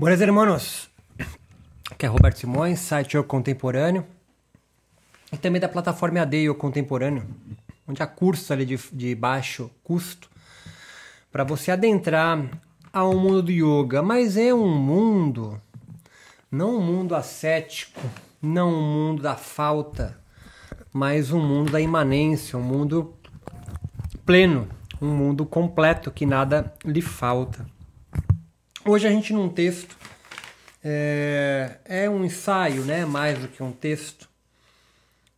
Buenas hermanos, aqui é Roberto Simões, site Eu Contemporâneo. E também da plataforma AD Eu Contemporâneo, onde há cursos ali de, de baixo custo para você adentrar ao mundo do yoga, mas é um mundo, não um mundo ascético, não um mundo da falta, mas um mundo da imanência, um mundo pleno, um mundo completo que nada lhe falta. Hoje a gente num texto é, é, um ensaio, né, mais do que um texto.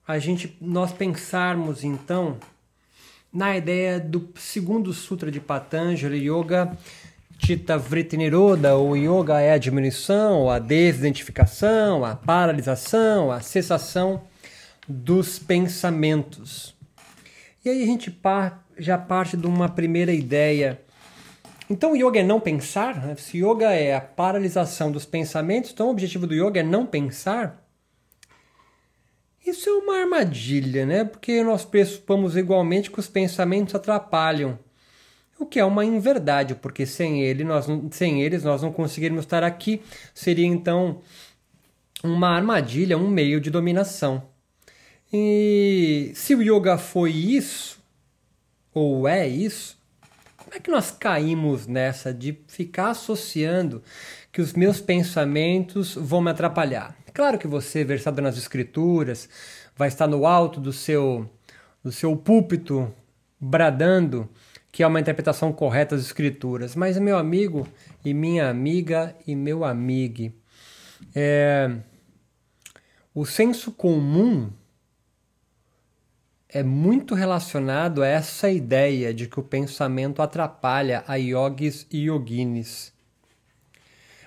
A gente nós pensarmos então na ideia do segundo sutra de Patanjali, Yoga Tita Vritti Niroda, o yoga é a diminuição, a desidentificação, a paralisação, a cessação dos pensamentos. E aí a gente já parte de uma primeira ideia então, yoga é não pensar. Né? Se yoga é a paralisação dos pensamentos, então o objetivo do yoga é não pensar. Isso é uma armadilha, né? Porque nós pressupomos igualmente que os pensamentos atrapalham. O que é uma inverdade, porque sem, ele nós, sem eles nós não conseguiríamos estar aqui. Seria então uma armadilha, um meio de dominação. E se o yoga foi isso, ou é isso, como é que nós caímos nessa de ficar associando que os meus pensamentos vão me atrapalhar? Claro que você, versado nas escrituras, vai estar no alto do seu, do seu púlpito bradando que é uma interpretação correta das escrituras, mas meu amigo e minha amiga e meu amigo, é, o senso comum é muito relacionado a essa ideia de que o pensamento atrapalha a yogis e yoginis.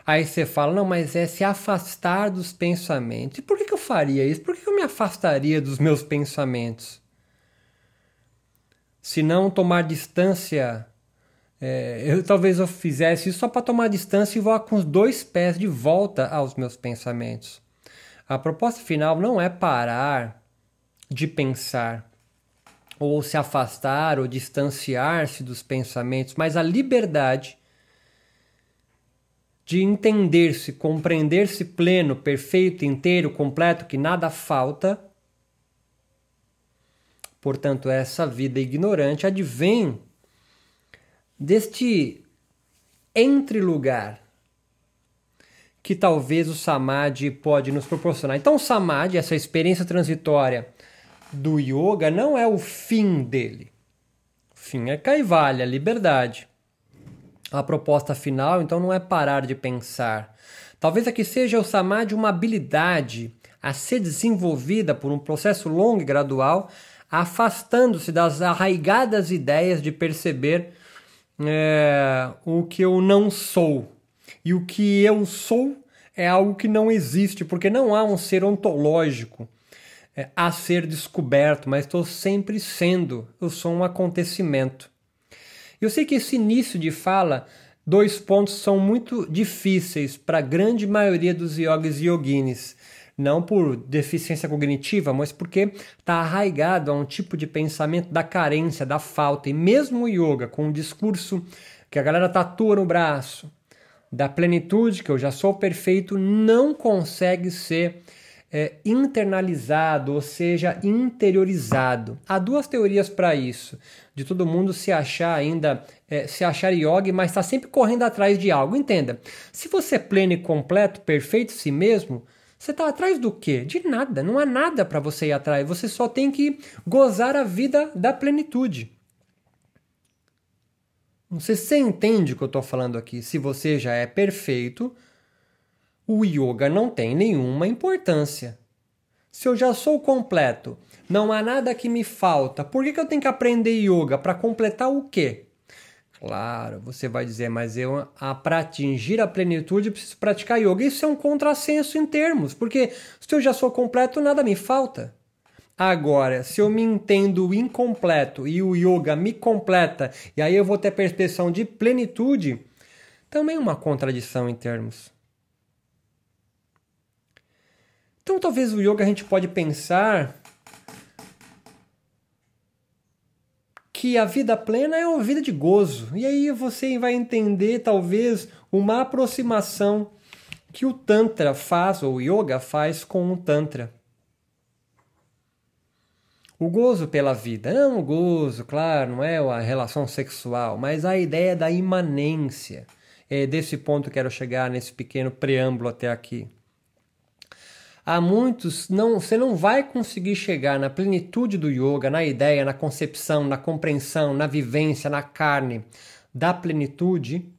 Aí você fala, não, mas é se afastar dos pensamentos. E por que, que eu faria isso? Por que, que eu me afastaria dos meus pensamentos? Se não tomar distância, é, eu talvez eu fizesse isso só para tomar distância e voar com os dois pés de volta aos meus pensamentos. A proposta final não é parar de pensar, ou se afastar ou distanciar-se dos pensamentos, mas a liberdade de entender-se, compreender-se pleno, perfeito, inteiro, completo, que nada falta. Portanto, essa vida ignorante advém deste entre lugar que talvez o samadhi pode nos proporcionar. Então, o samadhi, essa experiência transitória do yoga não é o fim dele. O fim é Kaivalya, liberdade. A proposta final, então, não é parar de pensar. Talvez aqui seja o samadhi uma habilidade a ser desenvolvida por um processo longo e gradual, afastando-se das arraigadas ideias de perceber é, o que eu não sou. E o que eu sou é algo que não existe, porque não há um ser ontológico é, a ser descoberto, mas estou sempre sendo. Eu sou um acontecimento. Eu sei que esse início de fala, dois pontos são muito difíceis para a grande maioria dos yogis e yoginis. Não por deficiência cognitiva, mas porque está arraigado a um tipo de pensamento da carência, da falta. E mesmo o yoga, com o discurso que a galera tatua no braço, da plenitude, que eu já sou perfeito, não consegue ser é, internalizado, ou seja, interiorizado. Há duas teorias para isso, de todo mundo se achar ainda, é, se achar yogi, mas está sempre correndo atrás de algo. Entenda, se você é pleno e completo, perfeito si mesmo, você está atrás do quê? De nada, não há nada para você ir atrás, você só tem que gozar a vida da plenitude. Não sei se você entende o que eu estou falando aqui. Se você já é perfeito, o yoga não tem nenhuma importância. Se eu já sou completo, não há nada que me falta, por que, que eu tenho que aprender yoga? Para completar o quê? Claro, você vai dizer, mas eu, para atingir a plenitude, preciso praticar yoga. Isso é um contrassenso em termos, porque se eu já sou completo, nada me falta. Agora, se eu me entendo incompleto e o yoga me completa, e aí eu vou ter a percepção de plenitude, também é uma contradição em termos. Então, talvez o yoga a gente pode pensar que a vida plena é uma vida de gozo. E aí você vai entender, talvez, uma aproximação que o Tantra faz, ou o Yoga faz com o Tantra. O gozo pela vida. Não o gozo, claro, não é a relação sexual, mas a ideia da imanência. É desse ponto que quero chegar nesse pequeno preâmbulo até aqui. Há muitos, não, você não vai conseguir chegar na plenitude do yoga, na ideia, na concepção, na compreensão, na vivência, na carne da plenitude,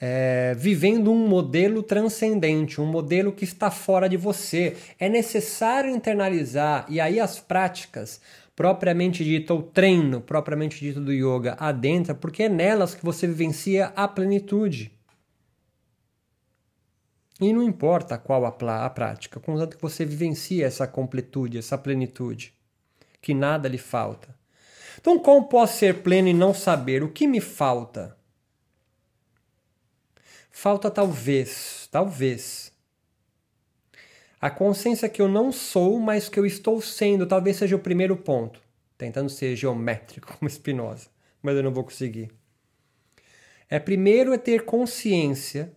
é, vivendo um modelo transcendente, um modelo que está fora de você. É necessário internalizar, e aí as práticas propriamente dito, o treino propriamente dito do yoga adentra, porque é nelas que você vivencia a plenitude. E não importa qual a, a prática, contanto que você vivencia essa completude, essa plenitude, que nada lhe falta. Então, como posso ser pleno e não saber o que me falta? Falta talvez, talvez, a consciência que eu não sou, mas que eu estou sendo, talvez seja o primeiro ponto. Tentando ser geométrico como Spinoza, mas eu não vou conseguir. É primeiro é ter consciência,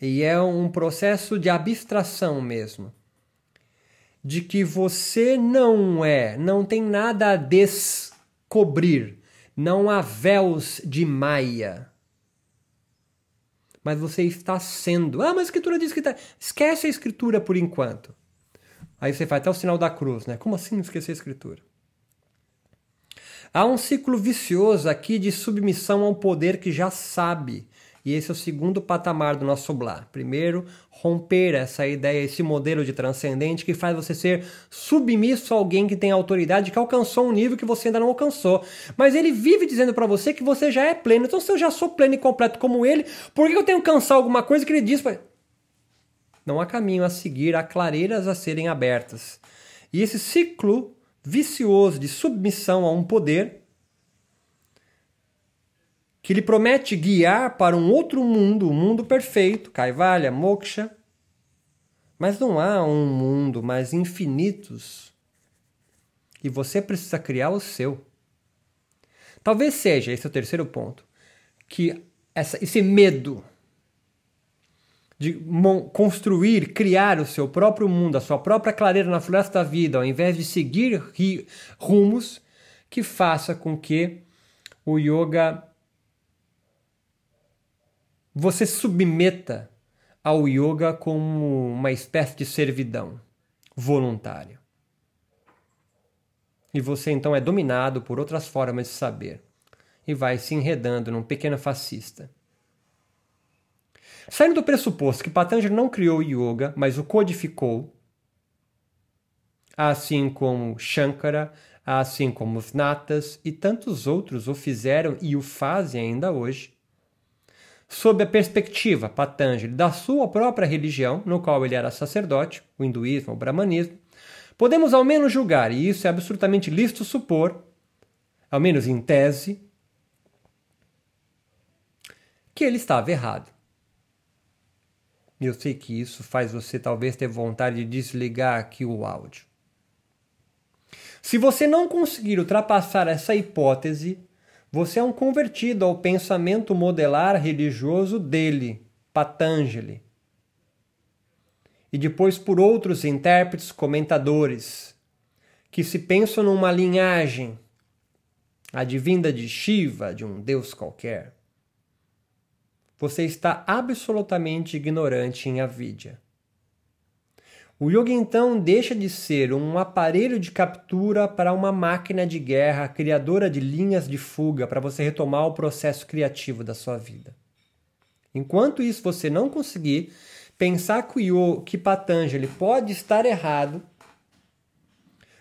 e é um processo de abstração mesmo, de que você não é, não tem nada a descobrir, não há véus de maia mas você está sendo. Ah, mas a escritura diz que está. Esquece a escritura por enquanto. Aí você faz até o sinal da cruz, né? Como assim esquecer a escritura? Há um ciclo vicioso aqui de submissão a um poder que já sabe e esse é o segundo patamar do nosso blá. Primeiro, romper essa ideia, esse modelo de transcendente que faz você ser submisso a alguém que tem autoridade, que alcançou um nível que você ainda não alcançou. Mas ele vive dizendo para você que você já é pleno. Então, se eu já sou pleno e completo como ele, por que eu tenho que alcançar alguma coisa que ele diz? Não há caminho a seguir, há clareiras a serem abertas. E esse ciclo vicioso de submissão a um poder que lhe promete guiar para um outro mundo, um mundo perfeito, Kaivalya, Moksha. Mas não há um mundo mais infinitos e você precisa criar o seu. Talvez seja, esse é o terceiro ponto, que essa, esse medo de construir, criar o seu próprio mundo, a sua própria clareira na floresta da vida, ao invés de seguir rumos que faça com que o yoga você submeta ao yoga como uma espécie de servidão voluntária. E você então é dominado por outras formas de saber e vai se enredando num pequeno fascista. Saindo do pressuposto que Patanjali não criou o yoga, mas o codificou, assim como Shankara, assim como os Natas e tantos outros o fizeram e o fazem ainda hoje, sob a perspectiva, Patanjali, da sua própria religião, no qual ele era sacerdote, o hinduísmo, o brahmanismo, podemos ao menos julgar, e isso é absolutamente lícito supor, ao menos em tese, que ele estava errado. Eu sei que isso faz você talvez ter vontade de desligar aqui o áudio. Se você não conseguir ultrapassar essa hipótese, você é um convertido ao pensamento modelar religioso dele, Patanjali. E depois por outros intérpretes comentadores, que se pensam numa linhagem advinda de Shiva, de um deus qualquer. Você está absolutamente ignorante em Avidya. O yoga então deixa de ser um aparelho de captura para uma máquina de guerra criadora de linhas de fuga para você retomar o processo criativo da sua vida. Enquanto isso você não conseguir pensar que yoga, que Patanjali pode estar errado,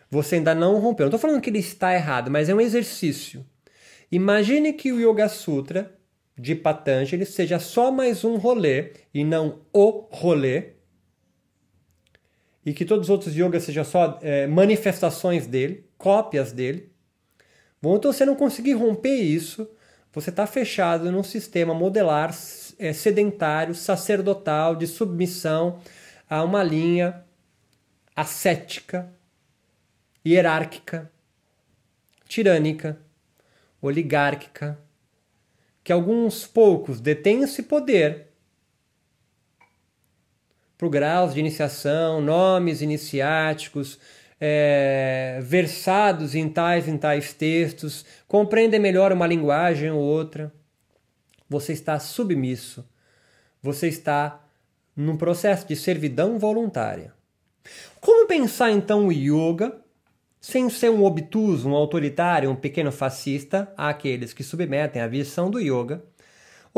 você ainda não rompeu. Não estou falando que ele está errado, mas é um exercício. Imagine que o Yoga Sutra de Patanjali seja só mais um rolê e não o rolê e que todos os outros yogas sejam só é, manifestações dele, cópias dele. Bom, então você não conseguir romper isso, você está fechado num sistema modelar é, sedentário, sacerdotal, de submissão a uma linha ascética, hierárquica, tirânica, oligárquica, que alguns poucos detêm esse poder por graus de iniciação, nomes iniciáticos, é, versados em tais e tais textos, compreendem melhor uma linguagem ou outra. Você está submisso. Você está num processo de servidão voluntária. Como pensar então o yoga sem ser um obtuso, um autoritário, um pequeno fascista àqueles que submetem a visão do yoga?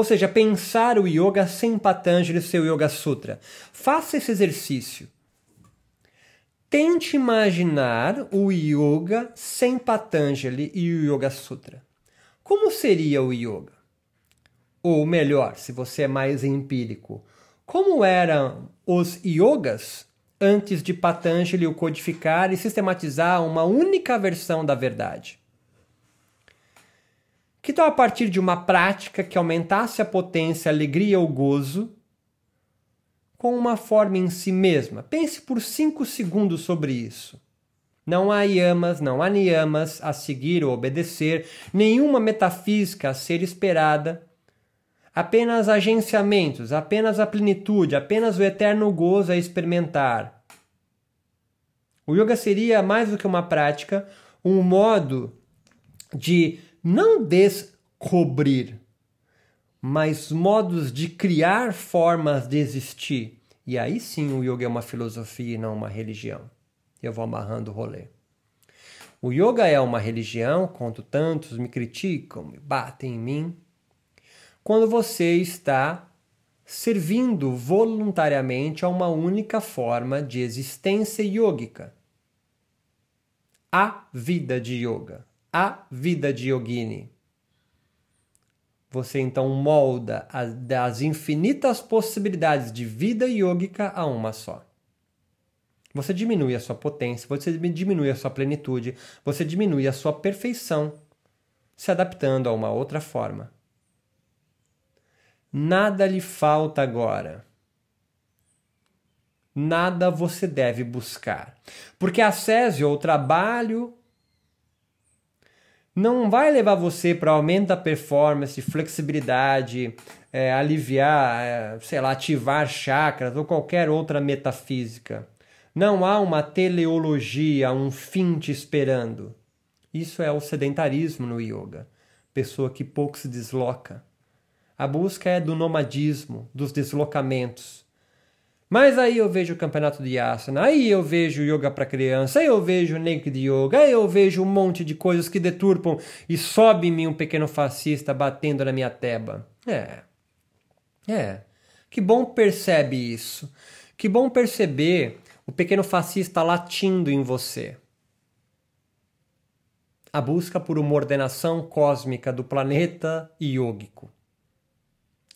Ou seja, pensar o yoga sem Patanjali e seu Yoga Sutra. Faça esse exercício. Tente imaginar o yoga sem Patanjali e o Yoga Sutra. Como seria o yoga? Ou melhor, se você é mais empírico, como eram os yogas antes de Patanjali o codificar e sistematizar uma única versão da verdade? Que tal a partir de uma prática que aumentasse a potência, a alegria ou gozo com uma forma em si mesma. Pense por cinco segundos sobre isso. Não há yamas, não há niyamas a seguir ou obedecer, nenhuma metafísica a ser esperada, apenas agenciamentos, apenas a plenitude, apenas o eterno gozo a experimentar. O yoga seria mais do que uma prática, um modo de não descobrir, mas modos de criar formas de existir. E aí sim o yoga é uma filosofia e não uma religião. Eu vou amarrando o rolê. O yoga é uma religião, quando tantos me criticam, me batem em mim, quando você está servindo voluntariamente a uma única forma de existência yógica. A vida de yoga, a vida de yogini. Você então molda as, das infinitas possibilidades de vida yógica a uma só. Você diminui a sua potência, você diminui a sua plenitude, você diminui a sua perfeição, se adaptando a uma outra forma. Nada lhe falta agora. Nada você deve buscar. Porque a Césio, o trabalho não vai levar você para aumento da performance, flexibilidade, é, aliviar, é, sei lá, ativar chakras ou qualquer outra metafísica. Não há uma teleologia, um fim te esperando. Isso é o sedentarismo no yoga, pessoa que pouco se desloca. A busca é do nomadismo, dos deslocamentos. Mas aí eu vejo o campeonato de asana, aí eu vejo yoga para criança, aí eu vejo naked yoga, aí eu vejo um monte de coisas que deturpam e sobe em mim um pequeno fascista batendo na minha teba. É. É. Que bom percebe isso. Que bom perceber o pequeno fascista latindo em você. A busca por uma ordenação cósmica do planeta iógico.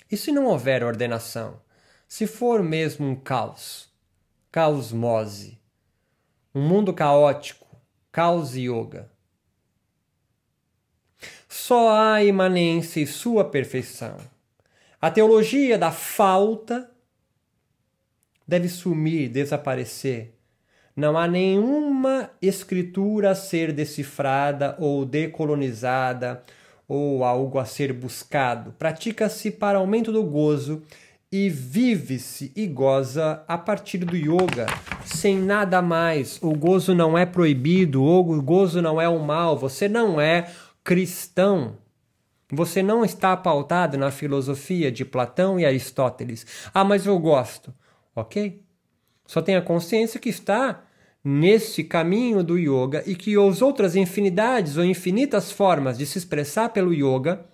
E se não houver ordenação? Se for mesmo um caos, caosmose, um mundo caótico, caos yoga, só há imanência e sua perfeição. A teologia da falta deve sumir, desaparecer. Não há nenhuma escritura a ser decifrada ou decolonizada ou algo a ser buscado. Pratica-se para aumento do gozo e vive-se e goza a partir do yoga, sem nada mais. O gozo não é proibido, o gozo não é o mal, você não é cristão. Você não está pautado na filosofia de Platão e Aristóteles. Ah, mas eu gosto. Ok? Só tenha consciência que está nesse caminho do yoga e que as outras infinidades ou infinitas formas de se expressar pelo yoga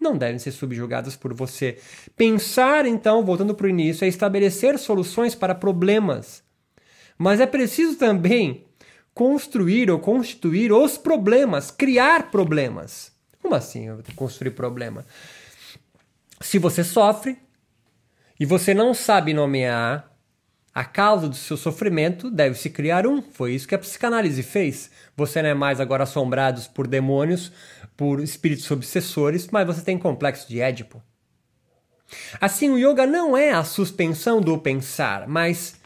não devem ser subjugadas por você. Pensar, então, voltando para o início, é estabelecer soluções para problemas. Mas é preciso também construir ou constituir os problemas, criar problemas. Como assim construir problema? Se você sofre e você não sabe nomear a causa do seu sofrimento, deve-se criar um. Foi isso que a psicanálise fez. Você não é mais agora assombrado por demônios, por espíritos obsessores, mas você tem complexo de Édipo. Assim, o yoga não é a suspensão do pensar, mas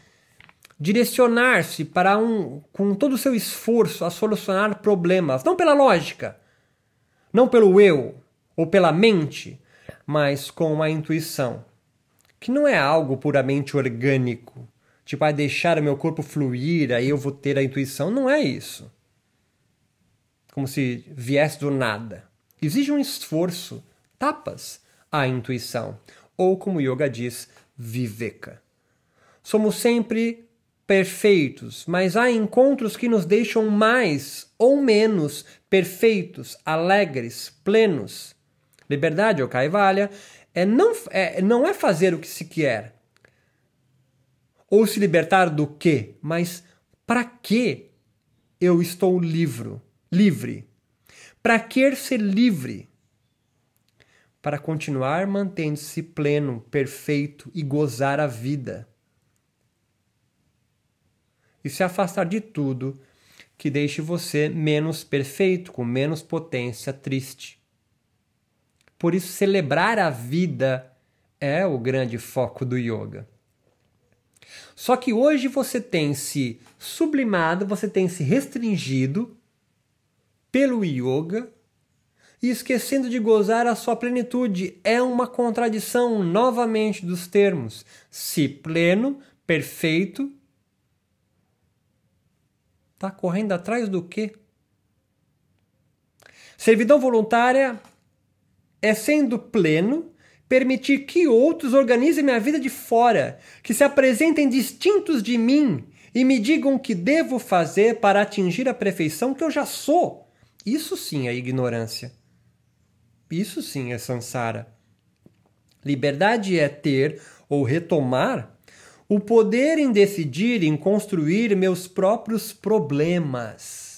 direcionar-se para um, com todo o seu esforço a solucionar problemas, não pela lógica, não pelo eu ou pela mente, mas com a intuição, que não é algo puramente orgânico, tipo, a deixar o meu corpo fluir, aí eu vou ter a intuição. Não é isso. Como se viesse do nada. Exige um esforço, tapas a intuição, ou como yoga diz, viveka. Somos sempre perfeitos, mas há encontros que nos deixam mais ou menos perfeitos, alegres, plenos. Liberdade, ou Kaivalya, é não, é, não é fazer o que se quer, ou se libertar do que, mas para que eu estou livre? livre? Para que ser livre? Para continuar mantendo-se pleno, perfeito e gozar a vida. E se afastar de tudo que deixe você menos perfeito, com menos potência, triste. Por isso, celebrar a vida é o grande foco do yoga. Só que hoje você tem se sublimado, você tem se restringido pelo yoga e esquecendo de gozar a sua plenitude. É uma contradição novamente dos termos. Se pleno, perfeito, está correndo atrás do quê? Servidão voluntária é sendo pleno permitir que outros organizem minha vida de fora, que se apresentem distintos de mim e me digam o que devo fazer para atingir a perfeição que eu já sou. Isso sim é ignorância. Isso sim é sansara. Liberdade é ter ou retomar o poder em decidir, em construir meus próprios problemas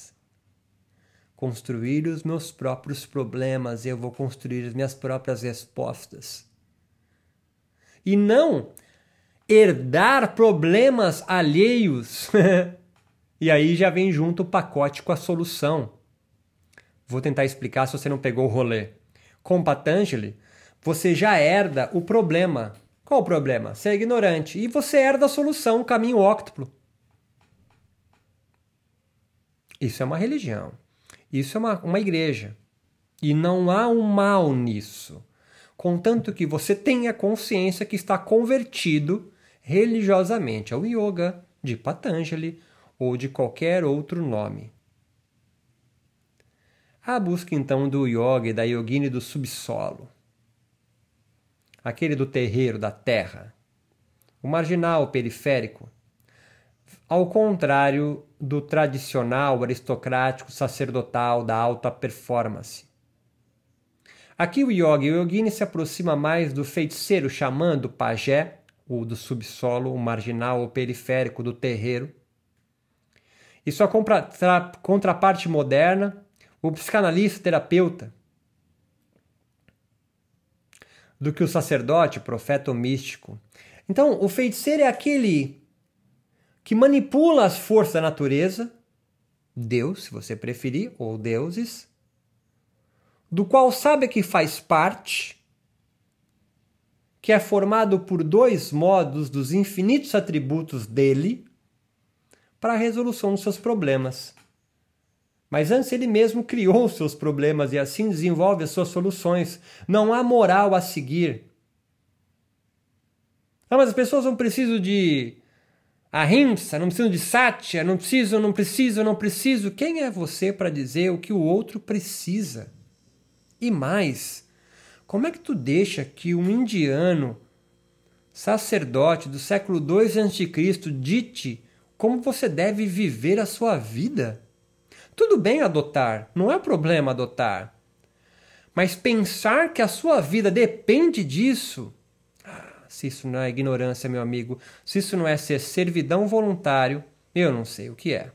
construir os meus próprios problemas, eu vou construir as minhas próprias respostas. E não herdar problemas alheios. e aí já vem junto o pacote com a solução. Vou tentar explicar se você não pegou o rolê. Com Patanjali, você já herda o problema. Qual o problema? Você é ignorante. E você herda a solução, o caminho óctuplo. Isso é uma religião. Isso é uma, uma igreja. E não há um mal nisso. Contanto que você tenha consciência que está convertido religiosamente ao yoga de Patanjali ou de qualquer outro nome. A busca então do yoga e da yogini do subsolo, aquele do terreiro, da terra, o marginal periférico, ao contrário do tradicional aristocrático sacerdotal da alta performance. Aqui o yoga e o yogini se aproxima mais do feiticeiro xamã do pajé, ou do subsolo, o marginal ou periférico do terreiro. E sua contraparte moderna, o psicanalista terapeuta, do que o sacerdote, profeta ou místico. Então, o feiticeiro é aquele que manipula as forças da natureza, Deus, se você preferir, ou deuses, do qual sabe que faz parte, que é formado por dois modos dos infinitos atributos dele para a resolução dos seus problemas. Mas antes ele mesmo criou os seus problemas e assim desenvolve as suas soluções. Não há moral a seguir. Não, mas as pessoas não precisam de ahimsa, não preciso de satya, não preciso, não preciso, não preciso. Quem é você para dizer o que o outro precisa? E mais, como é que tu deixa que um indiano, sacerdote do século II a.C., dite como você deve viver a sua vida? Tudo bem adotar, não é problema adotar. Mas pensar que a sua vida depende disso se isso não é ignorância, meu amigo, se isso não é ser servidão voluntário, eu não sei o que é.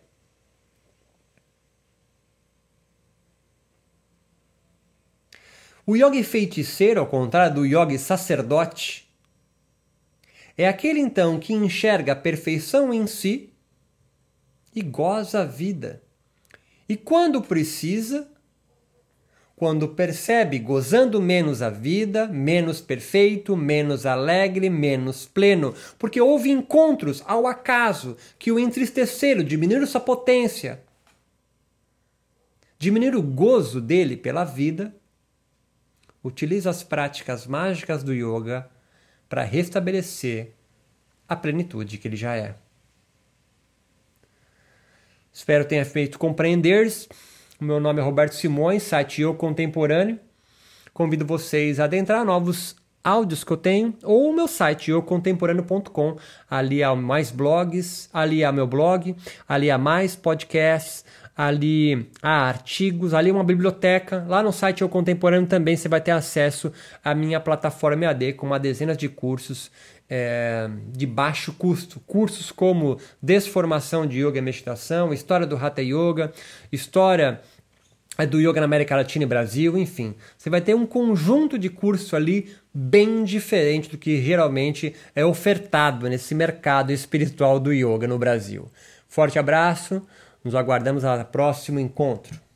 O yogi feiticeiro, ao contrário do yogi sacerdote, é aquele então que enxerga a perfeição em si e goza a vida. E quando precisa, quando percebe gozando menos a vida, menos perfeito, menos alegre, menos pleno, porque houve encontros ao acaso que o entristeceram, diminuíram sua potência, diminuir o gozo dele pela vida, utiliza as práticas mágicas do yoga para restabelecer a plenitude que ele já é. Espero tenha feito compreender. O meu nome é Roberto Simões, site Eu Contemporâneo. Convido vocês a adentrar novos áudios que eu tenho ou o meu site eucontemporâneo.com. Ali há mais blogs, ali há meu blog, ali há mais podcasts, ali há artigos, ali uma biblioteca. Lá no site Eu Contemporâneo também você vai ter acesso à minha plataforma EAD com uma dezena de cursos é, de baixo custo. Cursos como Desformação de Yoga e Meditação, História do Hatha Yoga, História do yoga na América Latina e Brasil, enfim. Você vai ter um conjunto de curso ali bem diferente do que geralmente é ofertado nesse mercado espiritual do yoga no Brasil. Forte abraço, nos aguardamos ao próximo encontro.